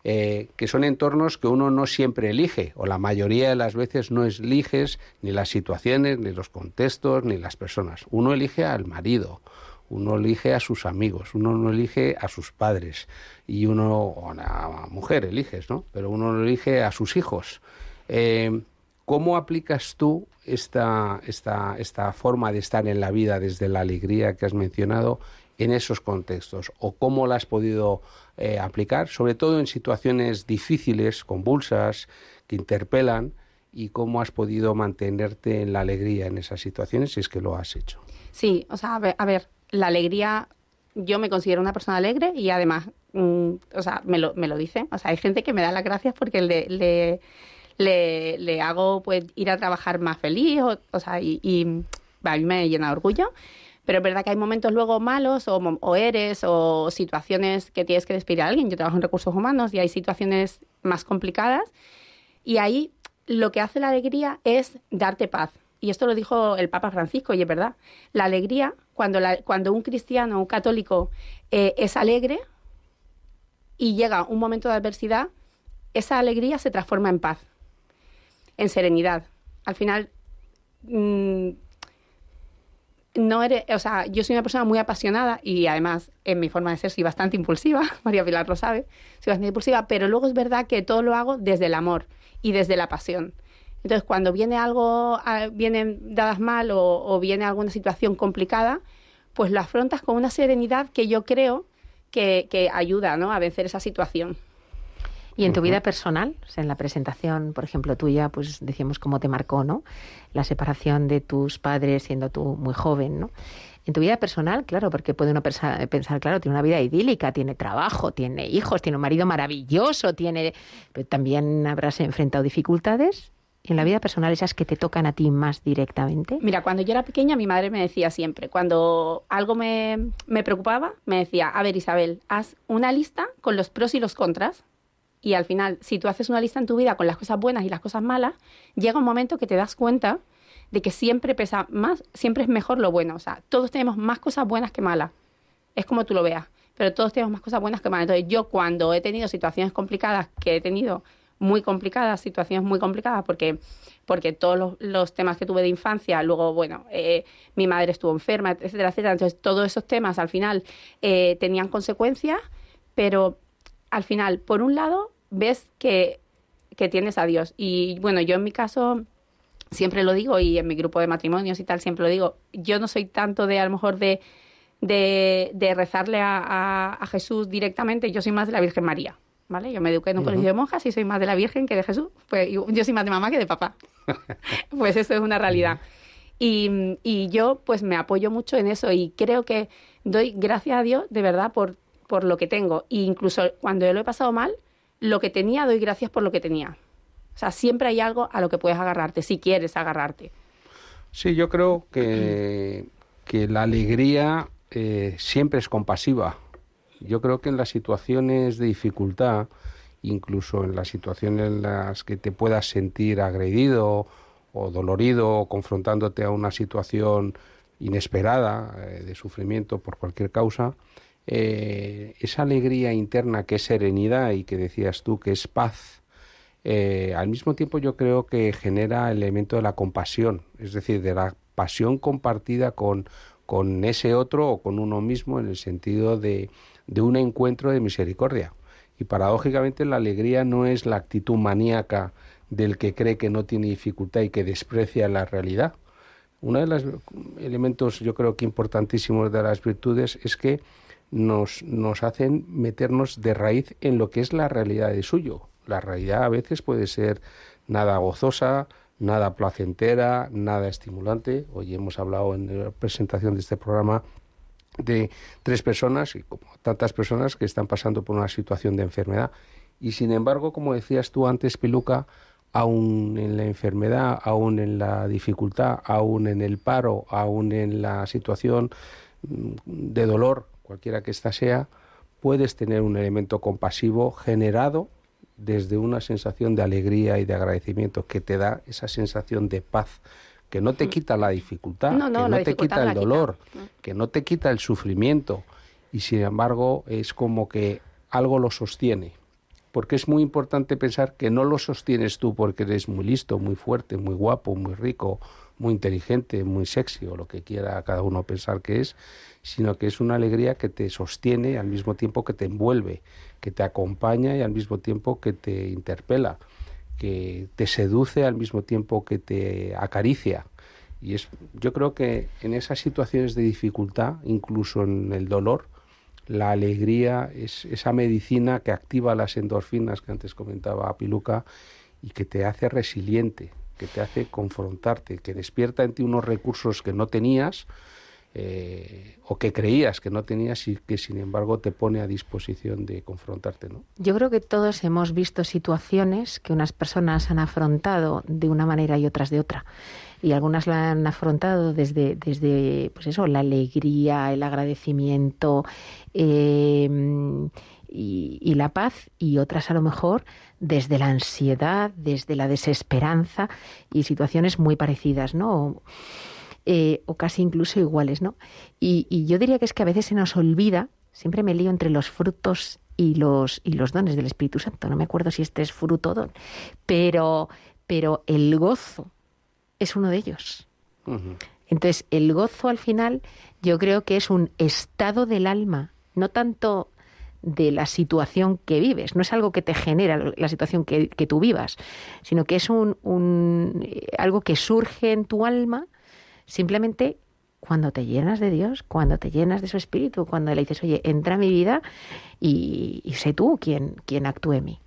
eh, que son entornos que uno no siempre elige, o la mayoría de las veces no eliges ni las situaciones, ni los contextos, ni las personas. Uno elige al marido, uno elige a sus amigos, uno no elige a sus padres y uno, o a la mujer eliges, ¿no? Pero uno no elige a sus hijos. Eh, ¿Cómo aplicas tú esta, esta, esta forma de estar en la vida desde la alegría que has mencionado en esos contextos? ¿O cómo la has podido eh, aplicar, sobre todo en situaciones difíciles, convulsas, que interpelan? ¿Y cómo has podido mantenerte en la alegría en esas situaciones si es que lo has hecho? Sí, o sea, a ver, a ver, la alegría, yo me considero una persona alegre y además, mm, o sea, me lo, me lo dice. O sea, hay gente que me da las gracias porque le, le, le, le hago pues ir a trabajar más feliz, o, o sea, y, y a mí me llena de orgullo. Pero es verdad que hay momentos luego malos o, o eres o situaciones que tienes que despedir a alguien. Yo trabajo en recursos humanos y hay situaciones más complicadas y ahí lo que hace la alegría es darte paz. Y esto lo dijo el Papa Francisco, y es verdad. La alegría, cuando, la- cuando un cristiano, un católico, eh, es alegre y llega un momento de adversidad, esa alegría se transforma en paz, en serenidad. Al final, mm, no eres, o sea, yo soy una persona muy apasionada y además en mi forma de ser soy bastante impulsiva, María Pilar lo sabe, soy bastante impulsiva, pero luego es verdad que todo lo hago desde el amor y desde la pasión. Entonces, cuando viene algo, vienen dadas mal o, o viene alguna situación complicada, pues lo afrontas con una serenidad que yo creo que, que ayuda ¿no? a vencer esa situación. Y en tu vida personal, o sea, en la presentación, por ejemplo, tuya, pues decíamos cómo te marcó, ¿no? La separación de tus padres siendo tú muy joven, ¿no? En tu vida personal, claro, porque puede uno pensa- pensar, claro, tiene una vida idílica, tiene trabajo, tiene hijos, tiene un marido maravilloso, tiene... Pero también habrás enfrentado dificultades. Y en la vida personal, esas que te tocan a ti más directamente. Mira, cuando yo era pequeña, mi madre me decía siempre, cuando algo me, me preocupaba, me decía, a ver Isabel, haz una lista con los pros y los contras. Y al final, si tú haces una lista en tu vida con las cosas buenas y las cosas malas, llega un momento que te das cuenta de que siempre pesa más, siempre es mejor lo bueno. O sea, todos tenemos más cosas buenas que malas. Es como tú lo veas, pero todos tenemos más cosas buenas que malas. Entonces, yo cuando he tenido situaciones complicadas, que he tenido muy complicadas, situaciones muy complicadas, porque, porque todos los, temas que tuve de infancia, luego, bueno, eh, mi madre estuvo enferma, etcétera, etcétera. Entonces, todos esos temas al final eh, tenían consecuencias, pero al final, por un lado, ves que, que tienes a Dios. Y bueno, yo en mi caso siempre lo digo y en mi grupo de matrimonios y tal siempre lo digo, yo no soy tanto de a lo mejor de, de, de rezarle a, a- a Jesús directamente, yo soy más de la Virgen María. ¿Vale? Yo me eduqué en un colegio de monjas y soy más de la Virgen que de Jesús. Pues yo yo soy más de mamá que de papá. pues eso es una realidad. Y, y yo pues me apoyo mucho en eso y creo que doy gracias a Dios de verdad por, por lo que tengo. E incluso cuando yo lo he pasado mal, lo que tenía doy gracias por lo que tenía. O sea, siempre hay algo a lo que puedes agarrarte, si quieres agarrarte. Sí, yo creo que, que la alegría eh, siempre es compasiva. Yo creo que en las situaciones de dificultad, incluso en las situaciones en las que te puedas sentir agredido o dolorido o confrontándote a una situación inesperada eh, de sufrimiento por cualquier causa, eh, esa alegría interna que es serenidad y que decías tú que es paz, eh, al mismo tiempo yo creo que genera el elemento de la compasión, es decir, de la pasión compartida con, con ese otro o con uno mismo en el sentido de, de un encuentro de misericordia. Y paradójicamente la alegría no es la actitud maníaca del que cree que no tiene dificultad y que desprecia la realidad. Uno de los elementos yo creo que importantísimos de las virtudes es que nos, nos hacen meternos de raíz en lo que es la realidad de suyo. La realidad a veces puede ser nada gozosa, nada placentera, nada estimulante. Hoy hemos hablado en la presentación de este programa de tres personas y como tantas personas que están pasando por una situación de enfermedad. Y sin embargo, como decías tú antes, Piluca, aún en la enfermedad, aún en la dificultad, aún en el paro, aún en la situación mm, de dolor, cualquiera que ésta sea, puedes tener un elemento compasivo generado desde una sensación de alegría y de agradecimiento que te da esa sensación de paz que no te quita la dificultad, No, no, que no te quita el quita. dolor, que no te quita el sufrimiento y sin embargo es como que algo lo sostiene. Porque es muy importante pensar que no lo sostienes tú porque eres muy listo, muy fuerte, muy guapo, muy rico, muy inteligente, muy sexy o lo que quiera cada uno pensar que es, sino que es una alegría que te sostiene al mismo tiempo que te envuelve, que te acompaña y al mismo tiempo que te interpela, que te seduce al mismo tiempo que te acaricia. Y es, yo creo que en esas situaciones de dificultad, incluso en el dolor, la alegría es esa medicina que activa las endorfinas que antes comentaba Piluca y que te hace resiliente, que te hace confrontarte, que despierta en ti unos recursos que no tenías eh, o que creías que no tenías y que sin embargo te pone a disposición de confrontarte, ¿no? Yo creo que todos hemos visto situaciones que unas personas han afrontado de una manera y otras de otra. Y algunas la han afrontado desde, desde pues eso, la alegría, el agradecimiento eh, y, y la paz, y otras a lo mejor desde la ansiedad, desde la desesperanza y situaciones muy parecidas, ¿no? Eh, o casi incluso iguales, ¿no? Y, y yo diría que es que a veces se nos olvida, siempre me lío entre los frutos y los, y los dones del Espíritu Santo, no me acuerdo si este es fruto o don, pero, pero el gozo es uno de ellos. Entonces, el gozo al final yo creo que es un estado del alma, no tanto de la situación que vives, no es algo que te genera la situación que, que tú vivas, sino que es un, un, eh, algo que surge en tu alma simplemente cuando te llenas de Dios, cuando te llenas de su espíritu, cuando le dices, oye, entra a mi vida y, sé tú quien, quien actúe en mí.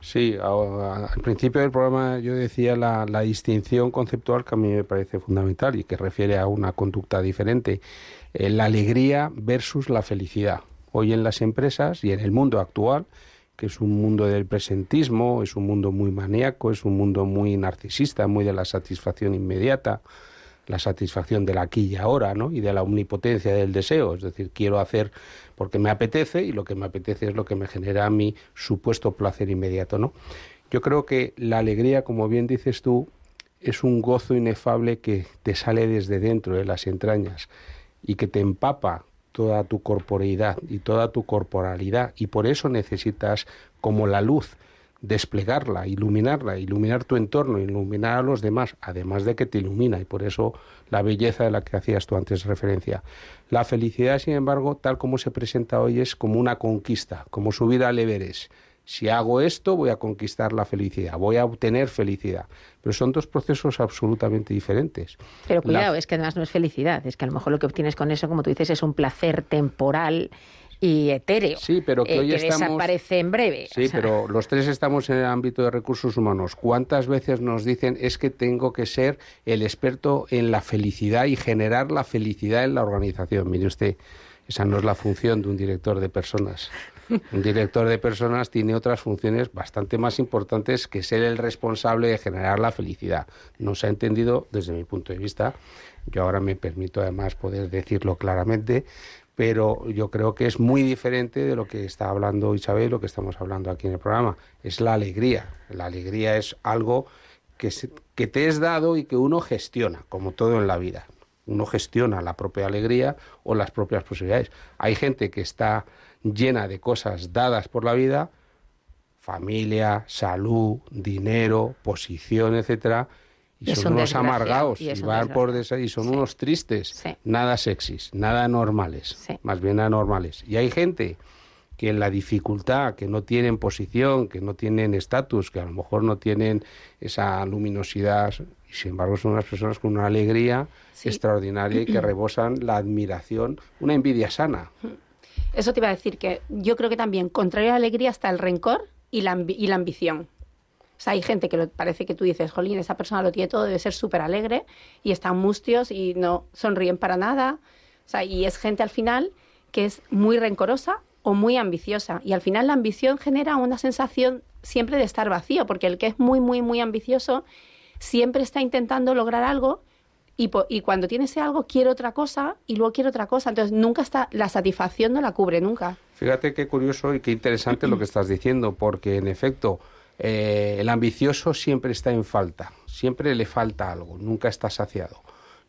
Sí, al principio del programa yo decía la, la distinción conceptual que a mí me parece fundamental y que refiere a una conducta diferente. Eh, la alegría versus la felicidad. Hoy en las empresas y en el mundo actual, que es un mundo del presentismo, es un mundo muy maníaco, es un mundo muy narcisista, muy de la satisfacción inmediata, la satisfacción del aquí y ahora, ¿no? Y de la omnipotencia del deseo, es decir, quiero hacer porque me apetece y lo que me apetece es lo que me genera mi supuesto placer inmediato, ¿no? Yo creo que la alegría, como bien dices tú, es un gozo inefable que te sale desde dentro de las entrañas y que te empapa toda tu corporeidad y toda tu corporalidad y por eso necesitas como la luz desplegarla, iluminarla, iluminar tu entorno, iluminar a los demás, además de que te ilumina y por eso la belleza de la que hacías tú antes referencia. La felicidad, sin embargo, tal como se presenta hoy es como una conquista, como subir al Everest. Si hago esto, voy a conquistar la felicidad, voy a obtener felicidad. Pero son dos procesos absolutamente diferentes. Pero La- cuidado, es que además no es felicidad, es que a lo mejor lo que obtienes con eso, como tú dices, es un placer temporal y etéreo. Sí, pero que eh, hoy estamos- desaparece en breve. Sí, O sea, pero los tres estamos en el ámbito de recursos humanos. ¿Cuántas veces nos dicen es que tengo que ser el experto en la felicidad y generar la felicidad en la organización? Mire usted, esa no es la función de un director de personas. Un director de personas tiene otras funciones bastante más importantes que ser el responsable de generar la felicidad. No se ha entendido desde mi punto de vista. Yo ahora me permito además poder decirlo claramente, pero yo creo que es muy diferente de lo que está hablando Isabel, lo que estamos hablando aquí en el programa. Es la alegría. La alegría es algo que, se- que te es dado y que uno gestiona, como todo en la vida. Uno gestiona la propia alegría o las propias posibilidades. Hay gente que está llena de cosas dadas por la vida, familia, salud, dinero, posición, etcétera, y son un unos amargados y van por y son Sí. unos tristes, Sí. nada sexys, nada normales, Sí. más bien anormales. Y hay gente que en la dificultad, que no tienen posición, que no tienen estatus, que a lo mejor no tienen esa luminosidad, y sin embargo son unas personas con una alegría extraordinaria y que rebosan la admiración, una envidia sana. Eso te iba a decir que yo creo que también, contrario a la alegría, está el rencor y la, y la ambición. O sea, hay gente que lo- parece que tú dices, jolín, esa persona lo tiene todo, debe ser súper alegre y están mustios y no sonríen para nada. O sea, y es gente al final que es muy rencorosa o muy ambiciosa. Y al final la ambición genera una sensación siempre de estar vacío, porque el que es muy, muy, muy ambicioso siempre está intentando lograr algo y, y cuando tiene ese algo quiere otra cosa y luego quiere otra cosa. Entonces nunca está, la satisfacción no la cubre nunca. Fíjate qué curioso y qué interesante lo que estás diciendo, porque en efecto eh, el ambicioso siempre está en falta, siempre le falta algo, nunca está saciado.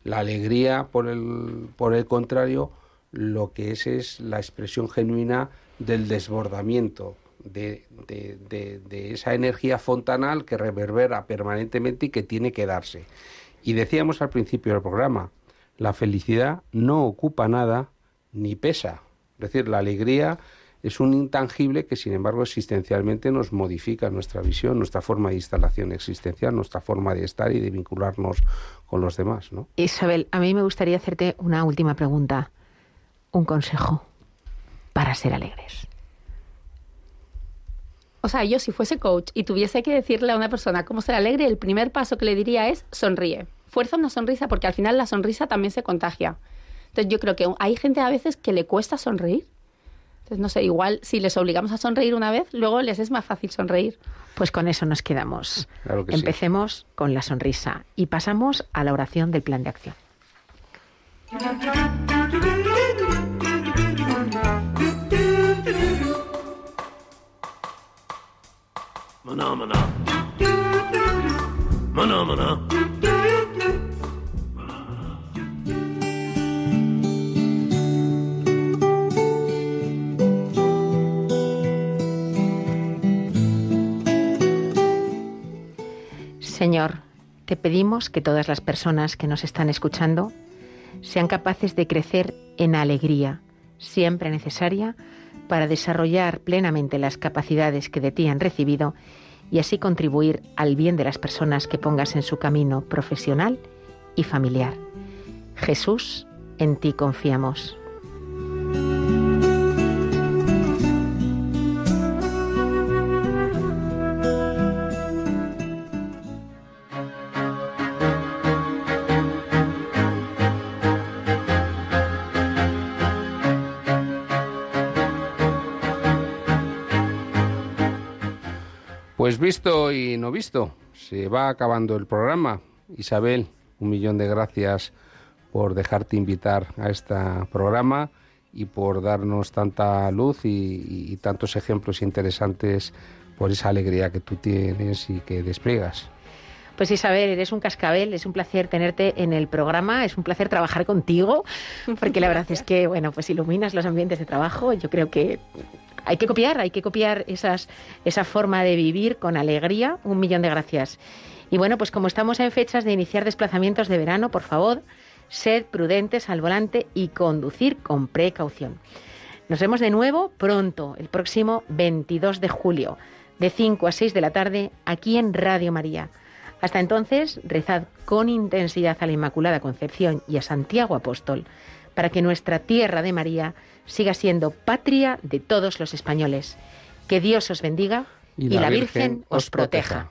La alegría, por el, contrario, lo que es es la expresión genuina del desbordamiento, de, de- de- de esa energía fontanal que reverbera permanentemente y que tiene que darse. Y decíamos al principio del programa, la felicidad no ocupa nada ni pesa. Es decir, la alegría es un intangible que, sin embargo, existencialmente nos modifica nuestra visión, nuestra forma de instalación existencial, nuestra forma de estar y de vincularnos con los demás, ¿no? Isabel, a mí me gustaría hacerte una última pregunta. Un consejo para ser alegres. O sea, yo si fuese coach y tuviese que decirle a una persona cómo ser alegre, el primer paso que le diría es sonríe. Fuerza una sonrisa porque al final la sonrisa también se contagia. Entonces yo creo que hay gente a veces que le cuesta sonreír. Entonces no sé, igual si les obligamos a sonreír una vez, luego les es más fácil sonreír. Pues con eso nos quedamos. Claro que sí. Empecemos con la sonrisa y pasamos a la oración del plan de acción. Señor, te pedimos que todas las personas que nos están escuchando sean capaces de crecer en alegría, siempre necesaria para desarrollar plenamente las capacidades que de ti han recibido y así contribuir al bien de las personas que pongas en su camino profesional y familiar. Jesús, en ti confiamos. Visto y no visto, se va acabando el programa. Isabel, un millón de gracias por dejarte invitar a este programa y por darnos tanta luz y, y- tantos ejemplos interesantes por esa alegría que tú tienes y que despliegas. Pues Isabel, eres un cascabel, es un placer tenerte en el programa, es un placer trabajar contigo, porque la verdad es que, bueno, pues iluminas los ambientes de trabajo. Yo creo que hay que copiar, hay que copiar esas, esa forma de vivir con alegría. Un millón de gracias. Y bueno, pues como estamos en fechas de iniciar desplazamientos de verano, por favor, sed prudentes al volante y conducir con precaución. Nos vemos de nuevo pronto, el próximo 22 de julio, de 5 a 6 de la tarde, aquí en Radio María. Hasta entonces, rezad con intensidad a la Inmaculada Concepción y a Santiago Apóstol, para que nuestra tierra de María siga siendo patria de todos los españoles. Que Dios os bendiga y, la, Virgen os proteja.